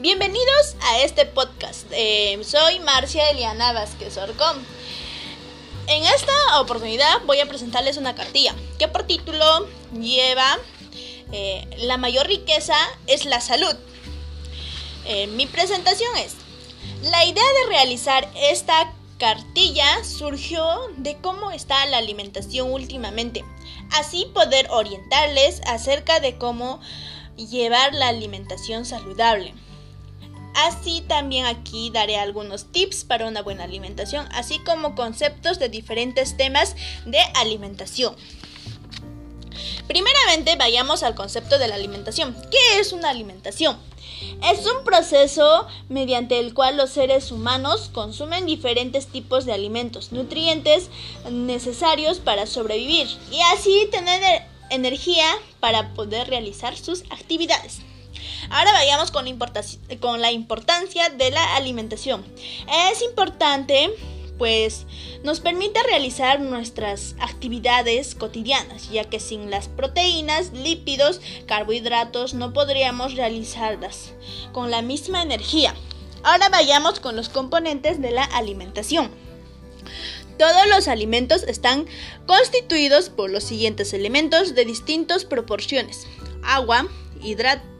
Bienvenidos a este podcast. Eh, soy Marcia Eliana Vázquez Orcón. En esta oportunidad voy a presentarles una cartilla que por título lleva eh, La mayor riqueza es la salud. Eh, mi presentación es, la idea de realizar esta cartilla surgió de cómo está la alimentación últimamente, así poder orientarles acerca de cómo llevar la alimentación saludable. Así también aquí daré algunos tips para una buena alimentación, así como conceptos de diferentes temas de alimentación. Primeramente vayamos al concepto de la alimentación. ¿Qué es una alimentación? Es un proceso mediante el cual los seres humanos consumen diferentes tipos de alimentos, nutrientes necesarios para sobrevivir y así tener energía para poder realizar sus actividades. Ahora vayamos con la, importancia de la alimentación. Es importante pues nos permite realizar nuestras actividades cotidianas, ya que sin las proteínas, lípidos, carbohidratos no podríamos realizarlas con la misma energía. Ahora vayamos con los componentes de la alimentación. Todos los alimentos están constituidos por los siguientes elementos de distintas proporciones. Agua, hidratos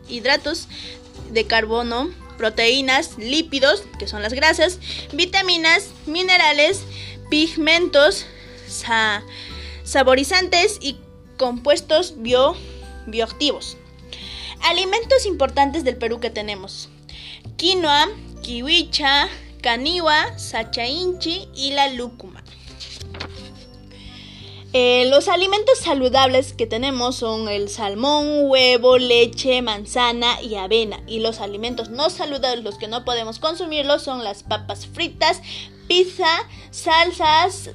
de carbono, proteínas, lípidos, que son las grasas, vitaminas, minerales, pigmentos, saborizantes y compuestos bioactivos. Alimentos importantes del Perú que tenemos. Quinoa, kiwicha, caniwa, sachainchi y la lúcuma. Eh, los alimentos saludables que tenemos son el salmón, huevo, leche, manzana y avena. Y los alimentos no saludables, los que no podemos consumirlos, son las papas fritas, pizza, salsas,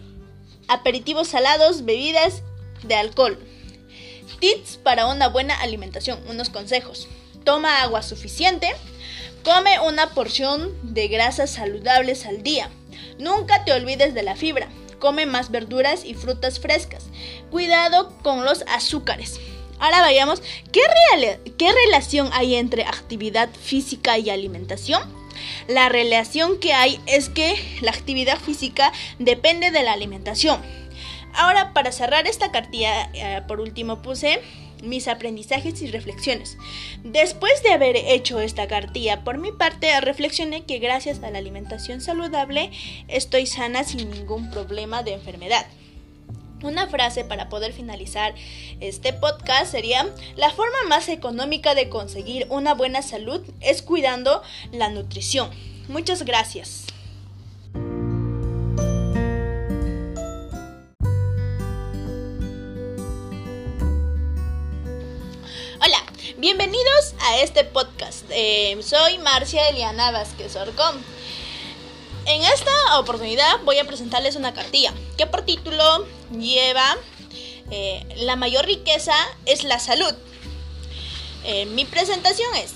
aperitivos salados, bebidas de alcohol. Tips para una buena alimentación, unos consejos. Toma agua suficiente. Come una porción de grasas saludables al día. Nunca te olvides de la fibra come más verduras y frutas frescas. Cuidado con los azúcares. Ahora vayamos, ¿qué, ¿qué relación hay entre actividad física y alimentación? La relación que hay es que la actividad física depende de la alimentación. Ahora, para cerrar esta cartilla, eh, por último puse mis aprendizajes y reflexiones. Después de haber hecho esta cartilla, por mi parte reflexioné que gracias a la alimentación saludable estoy sana sin ningún problema de enfermedad. Una frase para poder finalizar este podcast sería, la forma más económica de conseguir una buena salud es cuidando la nutrición. Muchas gracias. Bienvenidos a este podcast. Eh, soy Marcia Eliana Vázquez Orcón. En esta oportunidad voy a presentarles una cartilla que por título lleva eh, La mayor riqueza es la salud. Eh, mi presentación es,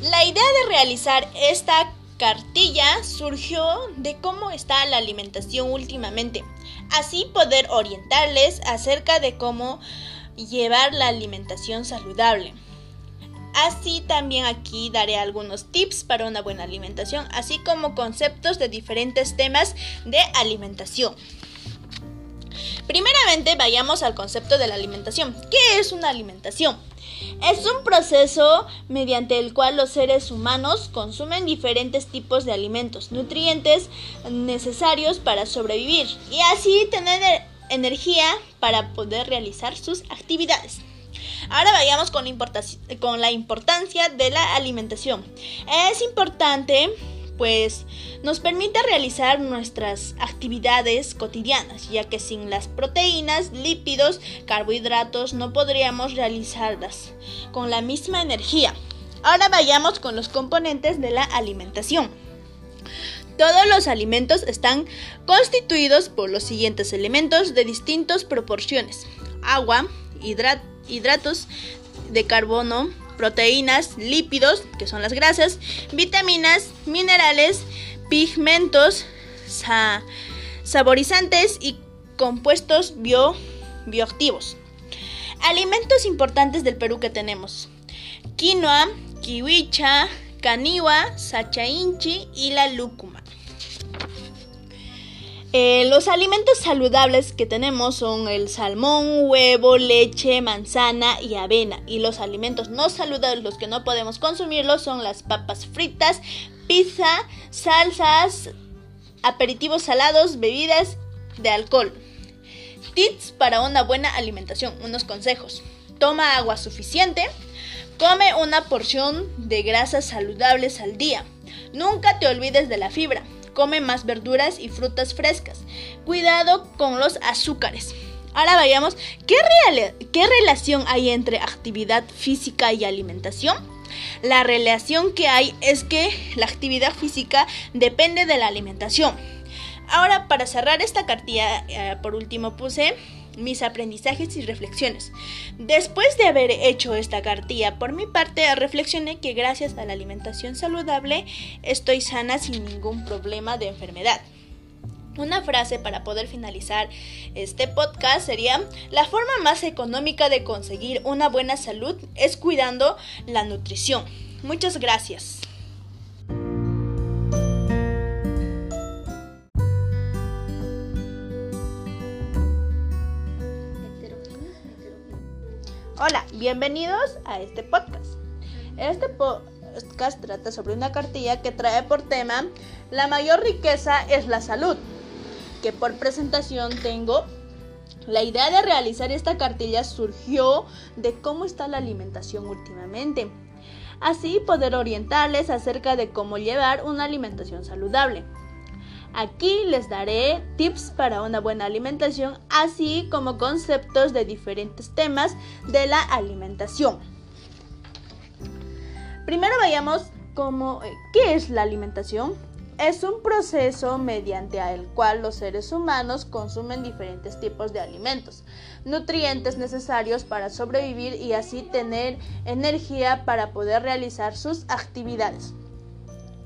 la idea de realizar esta cartilla surgió de cómo está la alimentación últimamente, así poder orientarles acerca de cómo llevar la alimentación saludable. Así también aquí daré algunos tips para una buena alimentación, así como conceptos de diferentes temas de alimentación. Primeramente vayamos al concepto de la alimentación. ¿Qué es una alimentación? Es un proceso mediante el cual los seres humanos consumen diferentes tipos de alimentos, nutrientes necesarios para sobrevivir y así tener energía para poder realizar sus actividades. Ahora vayamos con, la importancia de la alimentación. Es importante pues nos permite realizar nuestras actividades cotidianas, ya que sin las proteínas, lípidos, carbohidratos no podríamos realizarlas con la misma energía. Ahora vayamos con los componentes de la alimentación. Todos los alimentos están constituidos por los siguientes elementos de distintas proporciones. Agua, hidratos, hidratos de carbono, proteínas, lípidos, que son las grasas, vitaminas, minerales, pigmentos, saborizantes y compuestos bioactivos. Alimentos importantes del Perú que tenemos. Quinoa, kiwicha, caniwa, sachainchi y la lúcuma. Eh, los alimentos saludables que tenemos son el salmón, huevo, leche, manzana y avena. Y los alimentos no saludables, los que no podemos consumirlos, son las papas fritas, pizza, salsas, aperitivos salados, bebidas de alcohol. Tips para una buena alimentación. Unos consejos. Toma agua suficiente. Come una porción de grasas saludables al día. Nunca te olvides de la fibra come más verduras y frutas frescas. Cuidado con los azúcares. Ahora vayamos, ¿qué, ¿qué relación hay entre actividad física y alimentación? La relación que hay es que la actividad física depende de la alimentación. Ahora, para cerrar esta cartilla, eh, por último puse mis aprendizajes y reflexiones. Después de haber hecho esta cartilla, por mi parte reflexioné que gracias a la alimentación saludable estoy sana sin ningún problema de enfermedad. Una frase para poder finalizar este podcast sería, la forma más económica de conseguir una buena salud es cuidando la nutrición. Muchas gracias. Hola, bienvenidos a este podcast. Este podcast trata sobre una cartilla que trae por tema La mayor riqueza es la salud, que por presentación tengo la idea de realizar esta cartilla surgió de cómo está la alimentación últimamente. Así poder orientarles acerca de cómo llevar una alimentación saludable. Aquí les daré tips para una buena alimentación, así como conceptos de diferentes temas de la alimentación. Primero vayamos eh, ¿qué es la alimentación? Es un proceso mediante el cual los seres humanos consumen diferentes tipos de alimentos, nutrientes necesarios para sobrevivir y así tener energía para poder realizar sus actividades.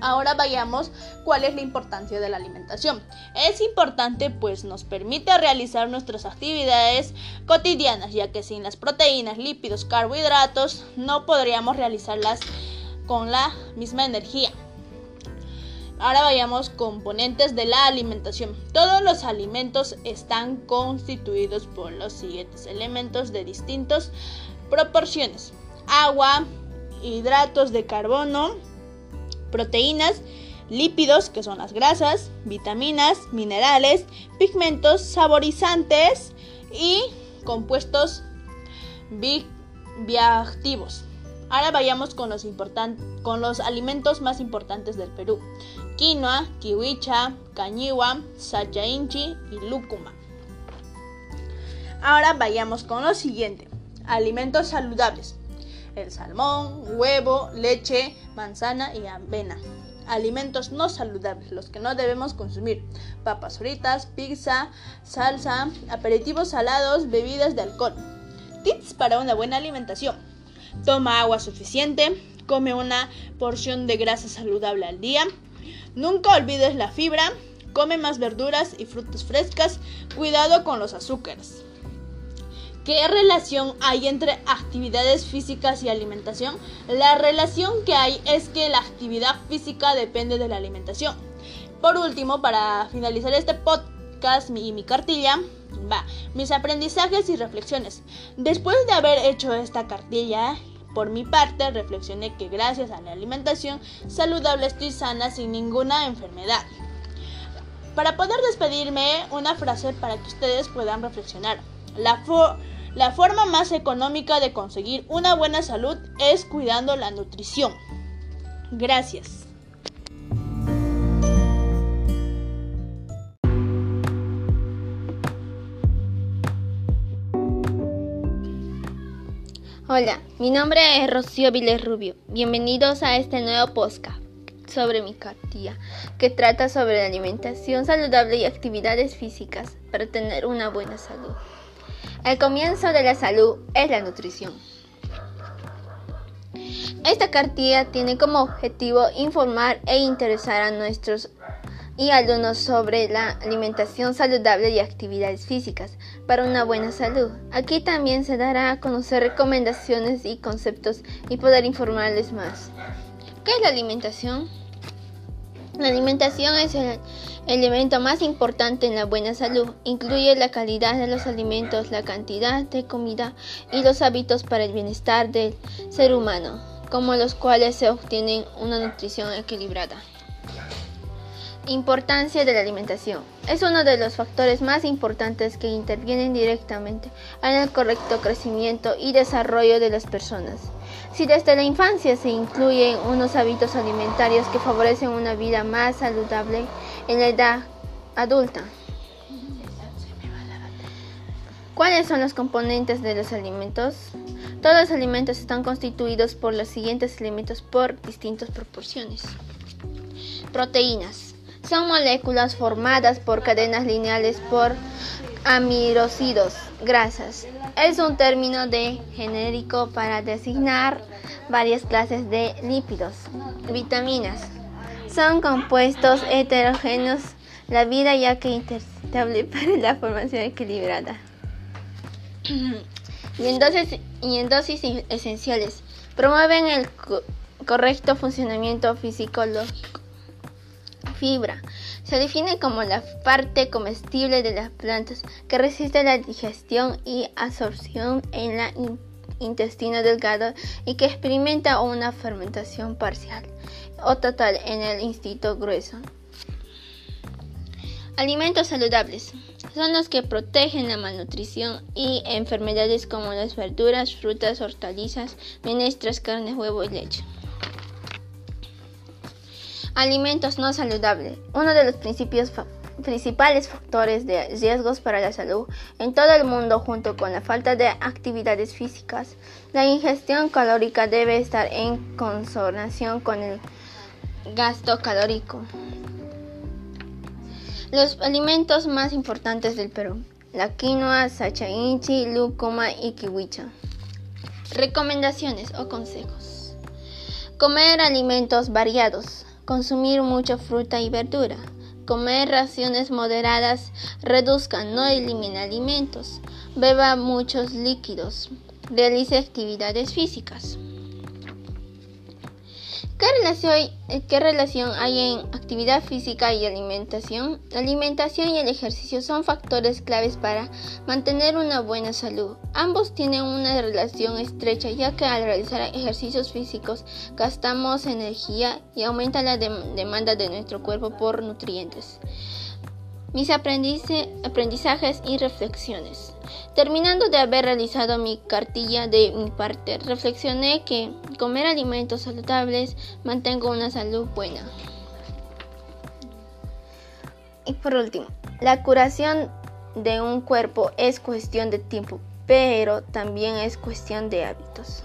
Ahora vayamos cuál es la importancia de la alimentación. Es importante pues nos permite realizar nuestras actividades cotidianas, ya que sin las proteínas, lípidos, carbohidratos no podríamos realizarlas con la misma energía. Ahora vayamos componentes de la alimentación. Todos los alimentos están constituidos por los siguientes elementos de distintas proporciones. Agua, hidratos de carbono, proteínas, lípidos, que son las grasas, vitaminas, minerales, pigmentos, saborizantes y compuestos bioactivos. Ahora vayamos con los, con los alimentos más importantes del Perú. Quinoa, kiwicha, cañiwa, sachainchi y lúcuma. Ahora vayamos con lo siguiente. Alimentos saludables el salmón, huevo, leche, manzana y avena. Alimentos no saludables, los que no debemos consumir. Papas fritas, pizza, salsa, aperitivos salados, bebidas de alcohol. Tips para una buena alimentación. Toma agua suficiente, come una porción de grasa saludable al día. Nunca olvides la fibra, come más verduras y frutas frescas, cuidado con los azúcares. ¿Qué relación hay entre actividades físicas y alimentación? La relación que hay es que la actividad física depende de la alimentación. Por último, para finalizar este podcast y mi cartilla, va, mis aprendizajes y reflexiones. Después de haber hecho esta cartilla, por mi parte, reflexioné que gracias a la alimentación saludable estoy sana sin ninguna enfermedad. Para poder despedirme, una frase para que ustedes puedan reflexionar. La, la forma más económica de conseguir una buena salud es cuidando la nutrición. Gracias. Hola, mi nombre es Rocío Viles Rubio. Bienvenidos a este nuevo podcast sobre mi cartilla, que trata sobre la alimentación saludable y actividades físicas para tener una buena salud. El comienzo de la salud es la nutrición. Esta cartilla tiene como objetivo informar e interesar a nuestros y alumnos sobre la alimentación saludable y actividades físicas para una buena salud. Aquí también se dará a conocer recomendaciones y conceptos y poder informarles más. ¿Qué es la alimentación? La alimentación es el elemento más importante en la buena salud. Incluye la calidad de los alimentos, la cantidad de comida y los hábitos para el bienestar del ser humano, como los cuales se obtiene una nutrición equilibrada. Importancia de la alimentación. Es uno de los factores más importantes que intervienen directamente en el correcto crecimiento y desarrollo de las personas. Si desde la infancia se incluyen unos hábitos alimentarios que favorecen una vida más saludable en la edad adulta. ¿Cuáles son los componentes de los alimentos? Todos los alimentos están constituidos por los siguientes elementos por distintas proporciones. Proteínas. Son moléculas formadas por cadenas lineales por amilócidos, grasas. Es un término de genérico para designar varias clases de lípidos. Vitaminas. Son compuestos heterogéneos la vida ya que interestable para la formación equilibrada. y, en dosis, y esenciales. Promueven el correcto funcionamiento fisiológico fibra. Se define como la parte comestible de las plantas que resiste la digestión y absorción en la intestino delgado y que experimenta una fermentación parcial o total en el instinto grueso. Alimentos saludables son los que protegen la malnutrición y enfermedades como las verduras, frutas, hortalizas, menestras, carne, huevo y leche. Alimentos no saludables. Uno de los principales factores de riesgos para la salud en todo el mundo junto con la falta de actividades físicas. La ingestión calórica debe estar en consonación con el gasto calórico. Los alimentos más importantes del Perú. La quinoa, sacha inchi, lúcuma y kiwicha. Recomendaciones o consejos. Comer alimentos variados. Consumir mucha fruta y verdura. Comer raciones moderadas. Reduzca, no elimine alimentos. Beba muchos líquidos. Realice actividades físicas. ¿Qué relación, ¿Qué relación, hay en actividad física y alimentación? La alimentación y el ejercicio son factores claves para mantener una buena salud. Ambos tienen una relación estrecha ya que al realizar ejercicios físicos gastamos energía y aumenta la demanda de nuestro cuerpo por nutrientes. Mis aprendizajes y reflexiones. Terminando de haber realizado mi cartilla de mi parte, reflexioné que comer alimentos saludables mantengo una salud buena. Y por último, la curación de un cuerpo es cuestión de tiempo, pero también es cuestión de hábitos.